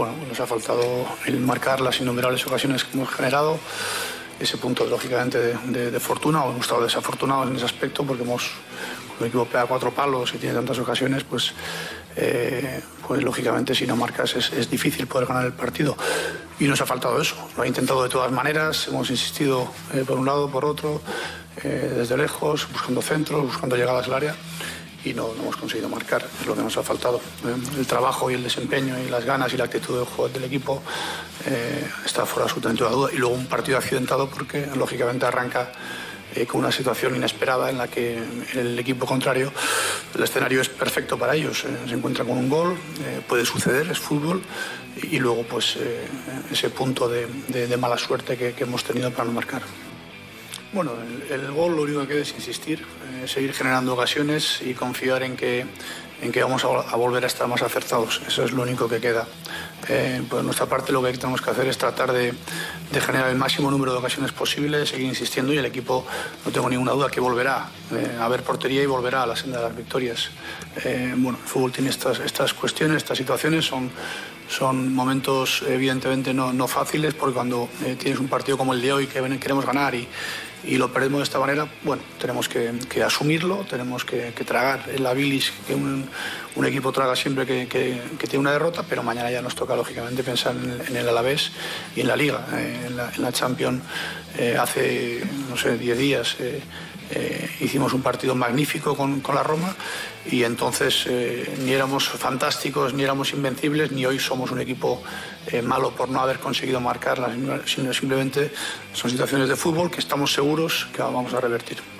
Bueno, nos ha faltado el marcar las innumerables ocasiones que hemos generado. Ese punto, lógicamente, de, fortuna, o hemos estado desafortunados en ese aspecto porque hemos, cuando el equipo pega cuatro palos y tiene tantas ocasiones, pues, eh, pues lógicamente, si no marcas es, es difícil poder ganar el partido. Y nos ha faltado eso. Lo ha intentado de todas maneras, hemos insistido eh, por un lado, por otro, eh, desde lejos, buscando centros, buscando llegadas al área y no, hemos conseguido marcar, es lo que nos ha faltado. Eh, El trabajo y el desempeño y las ganas y la actitud del juego del equipo eh, está fuera absolutamente de duda. Y luego un partido accidentado porque lógicamente arranca eh, con una situación inesperada en la que el equipo contrario, el escenario es perfecto para ellos. se encuentra con un gol, puede suceder, es fútbol. Y, luego pues ese punto de, mala suerte que hemos tenido para no marcar. Bueno, el, gol lo único que queda es insistir, eh, seguir generando ocasiones y confiar en que, en que vamos a volver a estar más acertados. Eso es lo único que queda. Eh, por nuestra parte lo que tenemos que hacer es tratar de, de generar el máximo número de ocasiones posibles, seguir insistiendo y el equipo, no tengo ninguna duda, que volverá eh, a ver portería y volverá a la senda de las victorias. Eh, bueno, el fútbol tiene estas, estas cuestiones, estas situaciones, son, son momentos evidentemente no, no fáciles porque cuando eh, tienes un partido como el de hoy que queremos ganar y, y lo perdemos de esta manera, bueno, tenemos que, asumirlo, tenemos que, tragar la bilis que un, equipo traga siempre que, que- tiene una derrota, pero mañana ya nos toca lógicamente pensar en el, Alavés y en la Liga, en, la, en Champions. eh, hace, no sé, 10 días eh, eh, hicimos un partido magnífico con, la Roma y entonces ni éramos fantásticos, ni éramos invencibles, ni hoy somos un equipo malo por no haber conseguido marcarlas, sino simplemente son situaciones de fútbol que estamos seguros que vamos a revertir.